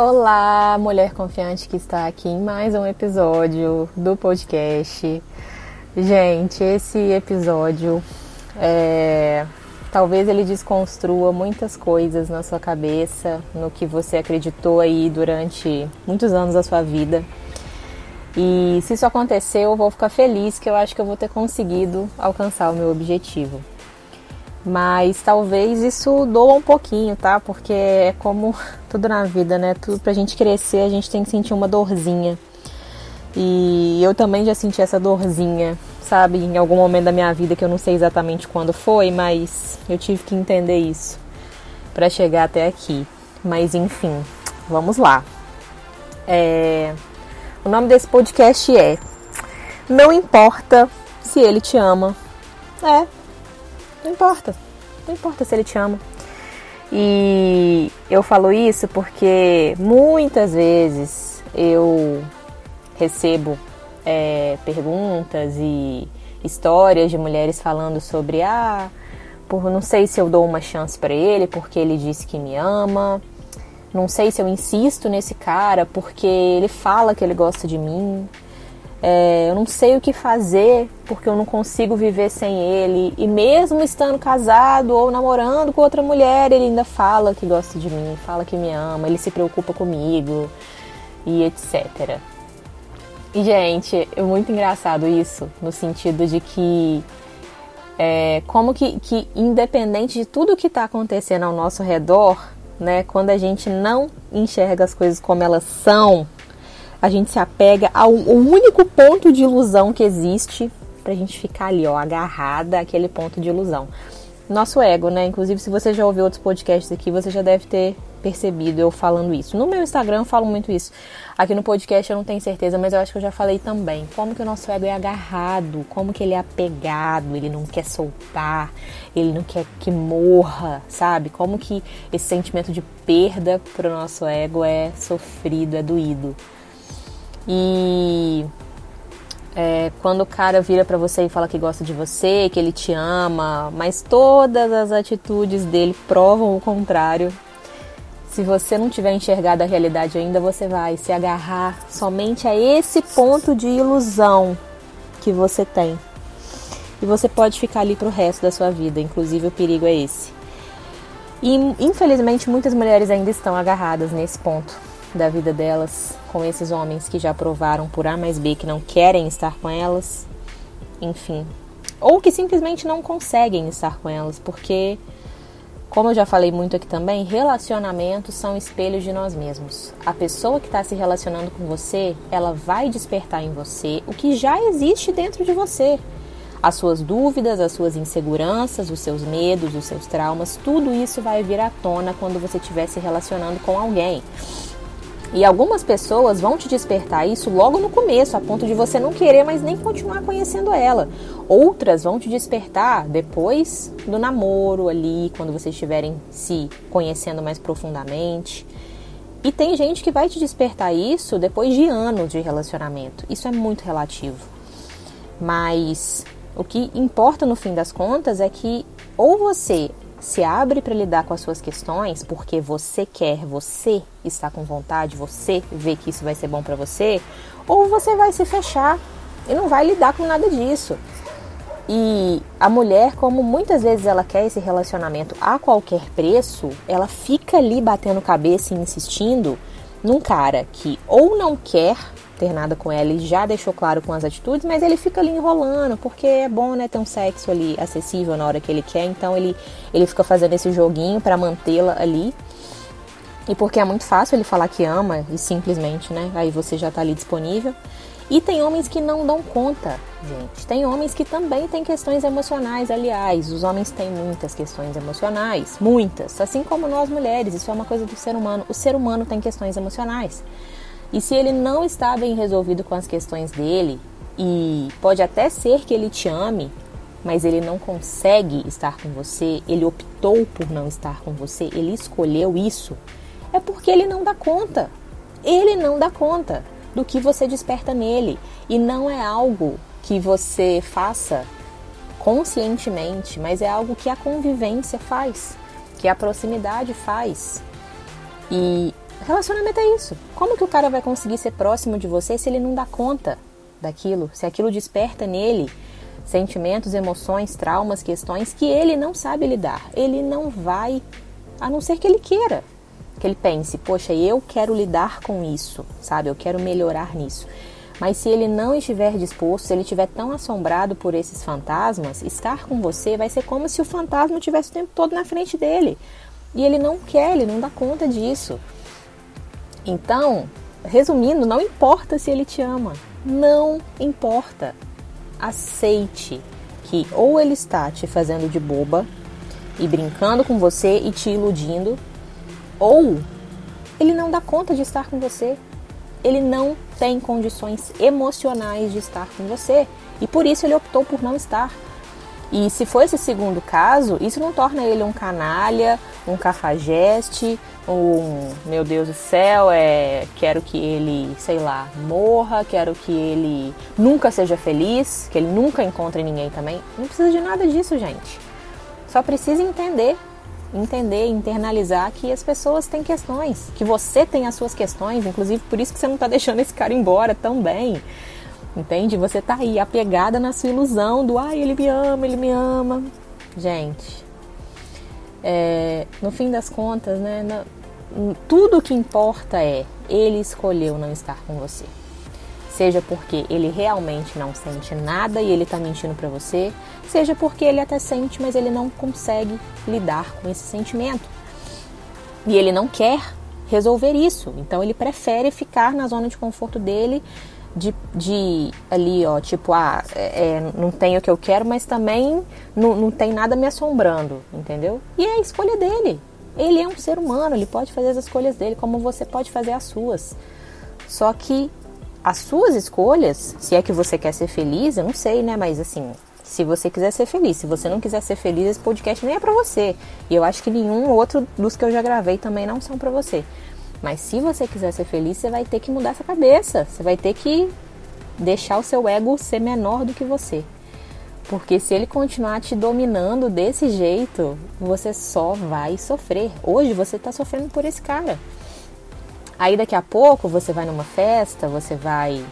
Olá, mulher confiante que está aqui em mais um episódio do podcast. Gente, esse episódio é, talvez ele desconstrua muitas coisas na sua cabeça, no que você acreditou aí durante muitos anos da sua vida. E se isso acontecer, eu vou ficar feliz que eu acho que eu vou ter conseguido alcançar o meu objetivo. Mas talvez isso doa um pouquinho, tá? Porque é como tudo na vida, né? Tudo pra gente crescer, a gente tem que sentir uma dorzinha. E eu também já senti essa dorzinha, sabe? Em algum momento da minha vida que eu não sei exatamente quando foi, mas eu tive que entender isso para chegar até aqui. Mas enfim, vamos lá. É... O nome desse podcast é Não importa se ele te ama. É, não importa. Não importa se ele te ama. E eu falo isso porque muitas vezes eu recebo é, perguntas e histórias de mulheres falando sobre ah, por não sei se eu dou uma chance para ele porque ele disse que me ama. Não sei se eu insisto nesse cara porque ele fala que ele gosta de mim. É, eu não sei o que fazer porque eu não consigo viver sem ele. E mesmo estando casado ou namorando com outra mulher, ele ainda fala que gosta de mim, fala que me ama, ele se preocupa comigo e etc. E, gente, é muito engraçado isso, no sentido de que, é, como que, que, independente de tudo que está acontecendo ao nosso redor, né, quando a gente não enxerga as coisas como elas são, a gente se apega ao, único ponto de ilusão que existe pra gente ficar ali, ó, agarrada àquele ponto de ilusão. Nosso ego, né? Inclusive, se você já ouviu outros podcasts aqui, você já deve ter percebido eu falando isso. No meu Instagram eu falo muito isso. Aqui no podcast eu não tenho certeza, mas eu acho que eu já falei também. Como que o nosso ego é agarrado, como que ele é apegado, ele não quer soltar, ele não quer que morra, sabe? Como que esse sentimento de perda pro nosso ego é sofrido, é doído. E é, quando o cara vira para você e fala que gosta de você, que ele te ama, mas todas as atitudes dele provam o contrário. Se você não tiver enxergado a realidade ainda, você vai se agarrar somente a esse ponto de ilusão que você tem. E você pode ficar ali pro resto da sua vida, inclusive o perigo é esse. E infelizmente muitas mulheres ainda estão agarradas nesse ponto da vida delas com esses homens que já provaram por A mais B que não querem estar com elas, enfim, ou que simplesmente não conseguem estar com elas, porque como eu já falei muito aqui também, relacionamentos são espelhos de nós mesmos. A pessoa que está se relacionando com você, ela vai despertar em você o que já existe dentro de você. As suas dúvidas, as suas inseguranças, os seus medos, os seus traumas, tudo isso vai vir à tona quando você estiver se relacionando com alguém. E algumas pessoas vão te despertar isso logo no começo, a ponto de você não querer mais nem continuar conhecendo ela. Outras vão te despertar depois do namoro ali, quando vocês estiverem se conhecendo mais profundamente. E tem gente que vai te despertar isso depois de anos de relacionamento. Isso é muito relativo. Mas o que importa no fim das contas é que ou você se abre para lidar com as suas questões porque você quer, você está com vontade, você vê que isso vai ser bom para você, ou você vai se fechar e não vai lidar com nada disso. E a mulher, como muitas vezes ela quer esse relacionamento a qualquer preço, ela fica ali batendo cabeça e insistindo num cara que ou não quer ter nada com ela e já deixou claro com as atitudes, mas ele fica ali enrolando, porque é bom, né, ter um sexo ali acessível na hora que ele quer, então ele, ele fica fazendo esse joguinho para mantê-la ali. E porque é muito fácil ele falar que ama e simplesmente, né, aí você já tá ali disponível. E tem homens que não dão conta, gente. Tem homens que também têm questões emocionais, aliás, os homens têm muitas questões emocionais, muitas, assim como nós mulheres, isso é uma coisa do ser humano. O ser humano tem questões emocionais. E se ele não está bem resolvido com as questões dele, e pode até ser que ele te ame, mas ele não consegue estar com você, ele optou por não estar com você, ele escolheu isso, é porque ele não dá conta. Ele não dá conta do que você desperta nele. E não é algo que você faça conscientemente, mas é algo que a convivência faz, que a proximidade faz. E Relacionamento é isso. Como que o cara vai conseguir ser próximo de você se ele não dá conta daquilo? Se aquilo desperta nele sentimentos, emoções, traumas, questões que ele não sabe lidar. Ele não vai, a não ser que ele queira. Que ele pense, poxa, eu quero lidar com isso, sabe? Eu quero melhorar nisso. Mas se ele não estiver disposto, se ele estiver tão assombrado por esses fantasmas, estar com você vai ser como se o fantasma tivesse o tempo todo na frente dele. E ele não quer, ele não dá conta disso. Então, resumindo, não importa se ele te ama. Não importa. Aceite que ou ele está te fazendo de boba e brincando com você e te iludindo, ou ele não dá conta de estar com você ele não tem condições emocionais de estar com você e por isso ele optou por não estar. E se for esse segundo caso, isso não torna ele um canalha, um cafajeste, um meu Deus do céu, é quero que ele, sei lá, morra, quero que ele nunca seja feliz, que ele nunca encontre ninguém também. Não precisa de nada disso, gente. Só precisa entender entender, internalizar que as pessoas têm questões, que você tem as suas questões, inclusive por isso que você não está deixando esse cara embora tão bem. Entende? Você tá aí apegada na sua ilusão do ai, ele me ama, ele me ama. Gente, é, no fim das contas, né, na, tudo o que importa é ele escolheu não estar com você seja porque ele realmente não sente nada e ele está mentindo para você, seja porque ele até sente, mas ele não consegue lidar com esse sentimento. E ele não quer resolver isso, então ele prefere ficar na zona de conforto dele, de, de ali, ó, tipo, ah, é, é não tem o que eu quero, mas também não, não tem nada me assombrando, entendeu? E é a escolha dele. Ele é um ser humano, ele pode fazer as escolhas dele, como você pode fazer as suas. Só que as suas escolhas, se é que você quer ser feliz, eu não sei, né? Mas assim, se você quiser ser feliz, se você não quiser ser feliz, esse podcast nem é para você. E eu acho que nenhum outro dos que eu já gravei também não são para você. Mas se você quiser ser feliz, você vai ter que mudar essa cabeça. Você vai ter que deixar o seu ego ser menor do que você. Porque se ele continuar te dominando desse jeito, você só vai sofrer. Hoje você está sofrendo por esse cara. Aí daqui a pouco você vai numa festa, você vai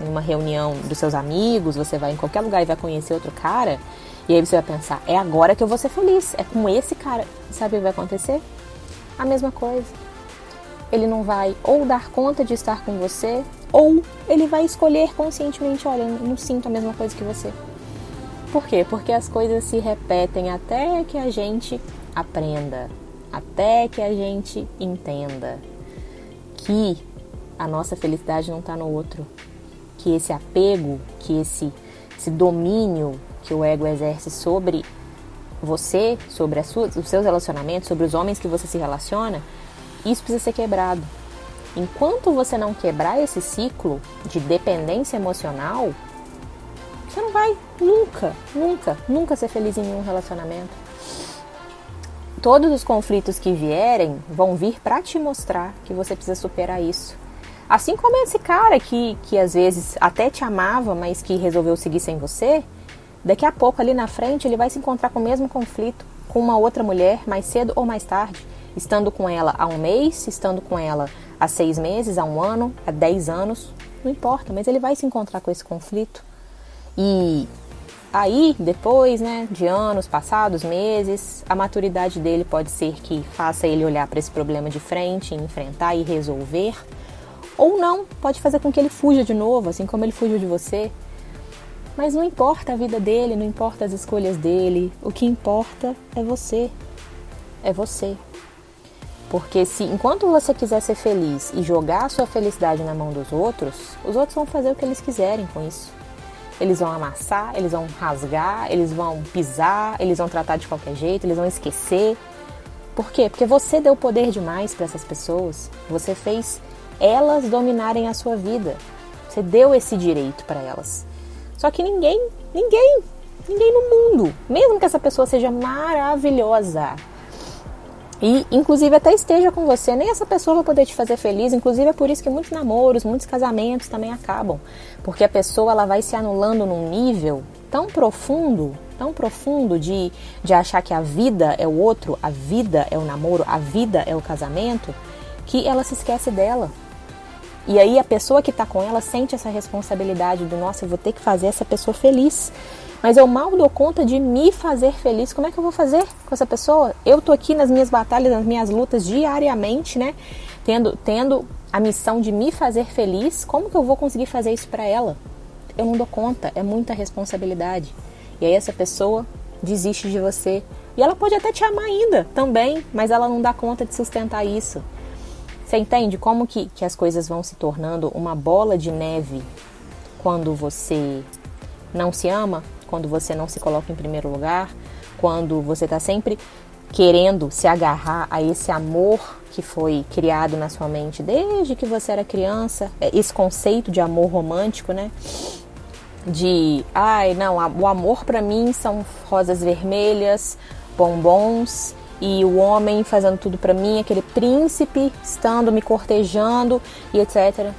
numa reunião dos seus amigos, você vai em qualquer lugar e vai conhecer outro cara, e aí você vai pensar, é agora que eu vou ser feliz, é com esse cara. Sabe o que vai acontecer? A mesma coisa. Ele não vai ou dar conta de estar com você, ou ele vai escolher conscientemente, olha, eu não sinto a mesma coisa que você. Por quê? Porque as coisas se repetem até que a gente aprenda, até que a gente entenda que a nossa felicidade não está no outro, que esse apego, que esse, esse domínio que o ego exerce sobre você, sobre suas, os seus relacionamentos, sobre os homens que você se relaciona, isso precisa ser quebrado. Enquanto você não quebrar esse ciclo de dependência emocional, você não vai nunca, nunca, nunca ser feliz em nenhum relacionamento todos os conflitos que vierem vão vir para te mostrar que você precisa superar isso. Assim como esse cara que, que às vezes até te amava, mas que resolveu seguir sem você, daqui a pouco ali na frente ele vai se encontrar com o mesmo conflito com uma outra mulher, mais cedo ou mais tarde, estando com ela há um mês, estando com ela há seis meses, há um ano, há dez anos, não importa, mas ele vai se encontrar com esse conflito. E Aí, depois, né, de anos passados, meses, a maturidade dele pode ser que faça ele olhar para esse problema de frente, enfrentar e resolver, ou não, pode fazer com que ele fuja de novo, assim como ele fugiu de você. Mas não importa a vida dele, não importa as escolhas dele, o que importa é você. É você. Porque se enquanto você quiser ser feliz e jogar a sua felicidade na mão dos outros, os outros vão fazer o que eles quiserem com isso. Eles vão amassar, eles vão rasgar, eles vão pisar, eles vão tratar de qualquer jeito, eles vão esquecer. Por quê? Porque você deu poder demais para essas pessoas. Você fez elas dominarem a sua vida. Você deu esse direito para elas. Só que ninguém, ninguém, ninguém no mundo, mesmo que essa pessoa seja maravilhosa, e, inclusive, até esteja com você, nem essa pessoa vai poder te fazer feliz. Inclusive, é por isso que muitos namoros, muitos casamentos também acabam. Porque a pessoa ela vai se anulando num nível tão profundo, tão profundo de, de achar que a vida é o outro, a vida é o namoro, a vida é o casamento, que ela se esquece dela. E aí a pessoa que está com ela sente essa responsabilidade do nossa, eu vou ter que fazer essa pessoa feliz. Mas eu mal dou conta de me fazer feliz. Como é que eu vou fazer com essa pessoa? Eu tô aqui nas minhas batalhas, nas minhas lutas diariamente, né? Tendo, tendo a missão de me fazer feliz. Como que eu vou conseguir fazer isso para ela? Eu não dou conta, é muita responsabilidade. E aí essa pessoa desiste de você. E ela pode até te amar ainda também, mas ela não dá conta de sustentar isso. Você entende como que, que as coisas vão se tornando uma bola de neve quando você não se ama, quando você não se coloca em primeiro lugar, quando você está sempre querendo se agarrar a esse amor que foi criado na sua mente desde que você era criança, é, esse conceito de amor romântico, né? De, ai, não, o amor para mim são rosas vermelhas, bombons e o homem fazendo tudo para mim, aquele príncipe estando me cortejando e etc.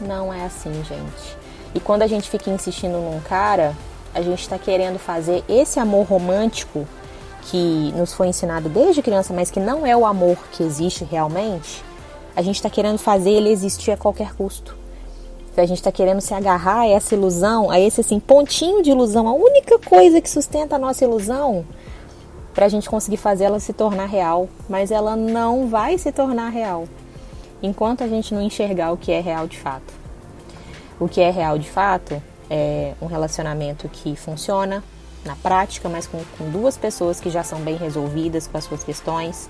Não é assim, gente. E quando a gente fica insistindo num cara, a gente está querendo fazer esse amor romântico que nos foi ensinado desde criança, mas que não é o amor que existe realmente, a gente está querendo fazer ele existir a qualquer custo. A gente está querendo se agarrar a essa ilusão, a esse assim, pontinho de ilusão, a única coisa que sustenta a nossa ilusão para a gente conseguir fazer ela se tornar real, mas ela não vai se tornar real enquanto a gente não enxergar o que é real de fato. O que é real de fato é um relacionamento que funciona na prática, mas com, com duas pessoas que já são bem resolvidas com as suas questões,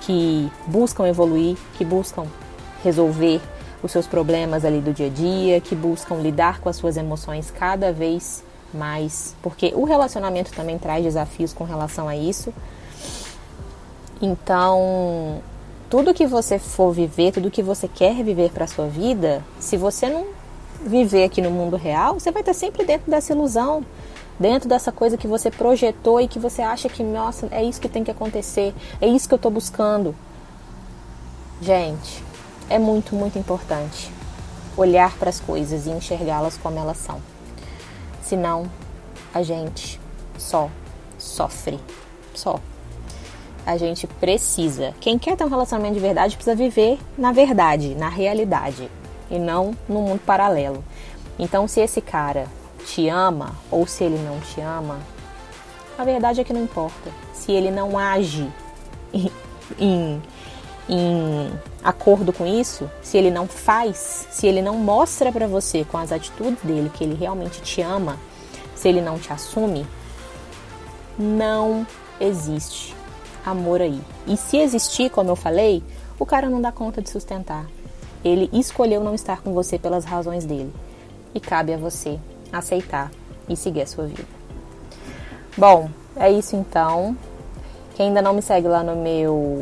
que buscam evoluir, que buscam resolver os seus problemas ali do dia a dia, que buscam lidar com as suas emoções cada vez mais, porque o relacionamento também traz desafios com relação a isso. Então, tudo que você for viver, tudo que você quer viver para sua vida, se você não viver aqui no mundo real, você vai estar sempre dentro dessa ilusão, dentro dessa coisa que você projetou e que você acha que, nossa, é isso que tem que acontecer, é isso que eu estou buscando. Gente, é muito, muito importante olhar para as coisas e enxergá-las como elas são. Senão, a gente só sofre. Só. A gente precisa. Quem quer ter um relacionamento de verdade precisa viver na verdade, na realidade, e não no mundo paralelo. Então, se esse cara te ama ou se ele não te ama, a verdade é que não importa. Se ele não age em, em, acordo com isso, se ele não faz, se ele não mostra para você com as atitudes dele que ele realmente te ama, se ele não te assume, não existe amor aí. E se existir, como eu falei, o cara não dá conta de sustentar. Ele escolheu não estar com você pelas razões dele. E cabe a você aceitar e seguir a sua vida. Bom, é isso então. Quem ainda não me segue lá no meu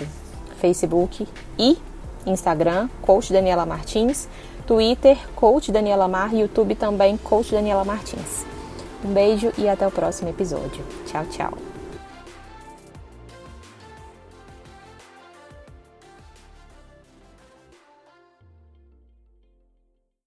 Facebook e Instagram, Coach Daniela Martins, Twitter, Coach Daniela Mar, YouTube também, Coach Daniela Martins. Um beijo e até o próximo episódio. Tchau, tchau.